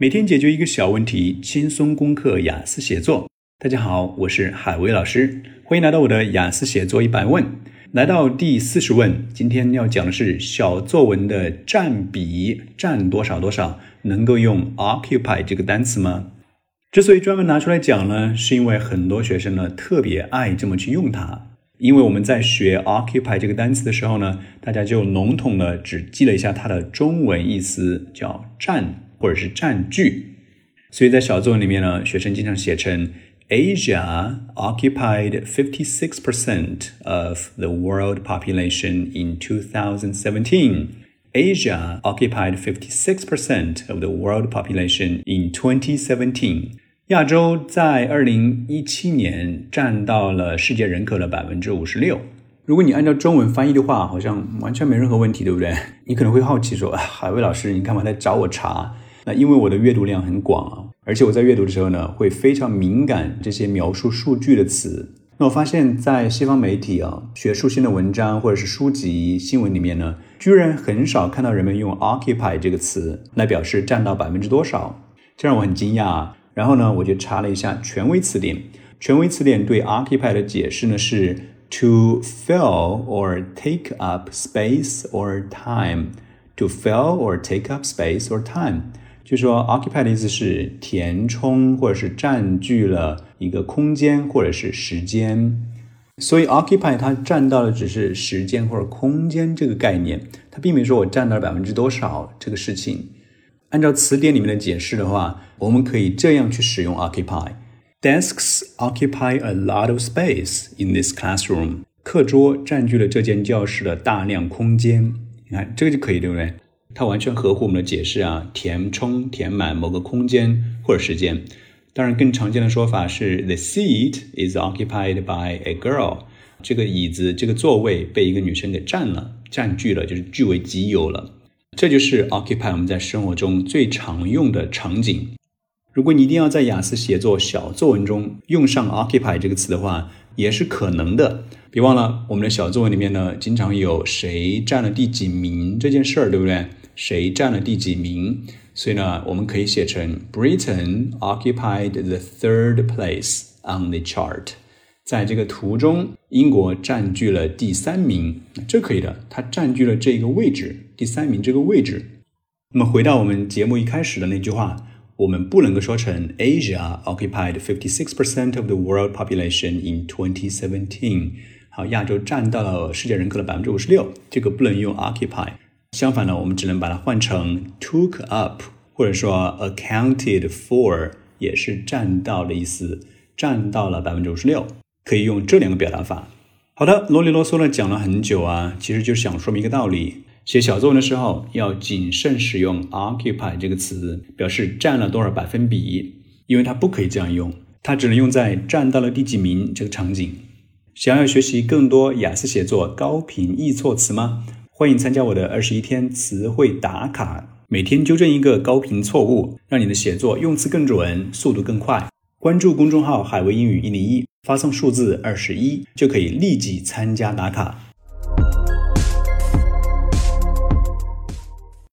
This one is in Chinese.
每天解决一个小问题，轻松攻克雅思写作。大家好，我是海威老师，欢迎来到我的雅思写作一百问。来到第四十问，今天要讲的是小作文的占比占多少多少，能够用 occupy 这个单词吗？之所以专门拿出来讲呢，是因为很多学生呢特别爱这么去用它。因为我们在学 occupy 这个单词的时候呢，大家就笼统的只记了一下它的中文意思，叫占。或者是占据，所以在小作文里面呢，学生经常写成 Asia occupied fifty six percent of the world population in two thousand seventeen. Asia occupied fifty six percent of the world population in twenty seventeen. 亚洲在二零一七年占到了世界人口的百分之五十六。如果你按照中文翻译的话，好像完全没任何问题，对不对？你可能会好奇说：“海威老师，你干嘛来找我查？”那因为我的阅读量很广啊，而且我在阅读的时候呢，会非常敏感这些描述数据的词。那我发现，在西方媒体啊，学术性的文章或者是书籍、新闻里面呢，居然很少看到人们用 occupy 这个词来表示占到百分之多少，这让我很惊讶。然后呢，我就查了一下权威词典，权威词典对 occupy 的解释呢是 to fill or take up space or time，to fill or take up space or time。就说 occupy 的意思是填充或者是占据了一个空间或者是时间，所以 occupy 它占到的只是时间或者空间这个概念，它并没说我占到了百分之多少这个事情。按照词典里面的解释的话，我们可以这样去使用 occupy：desks occupy a lot of space in this classroom。课桌占据了这间教室的大量空间。你看这个就可以，对不对？它完全合乎我们的解释啊，填充、填满某个空间或者时间。当然，更常见的说法是 the seat is occupied by a girl。这个椅子、这个座位被一个女生给占了、占据了，就是据为己有了。这就是 occupy 我们在生活中最常用的场景。如果你一定要在雅思写作小作文中用上 occupy 这个词的话，也是可能的。别忘了，我们的小作文里面呢，经常有谁占了第几名这件事儿，对不对？谁占了第几名？所以呢，我们可以写成 Britain occupied the third place on the chart。在这个图中，英国占据了第三名，这可以的，它占据了这个位置，第三名这个位置。那么回到我们节目一开始的那句话，我们不能够说成 Asia occupied fifty six percent of the world population in twenty seventeen。好，亚洲占到了世界人口的百分之五十六，这个不能用 occupy。 相反呢，我们只能把它换成 took up，或者说 accounted for，也是占到的意思，占到了百分之五十六，可以用这两个表达法。好的，啰里啰嗦的讲了很久啊，其实就是想说明一个道理：写小作文的时候要谨慎使用 occupy 这个词，表示占了多少百分比，因为它不可以这样用，它只能用在占到了第几名这个场景。想要学习更多雅思写作高频易错词吗？欢迎参加我的二十一天词汇打卡，每天纠正一个高频错误，让你的写作用词更准，速度更快。关注公众号“海威英语一零一”，发送数字二十一就可以立即参加打卡。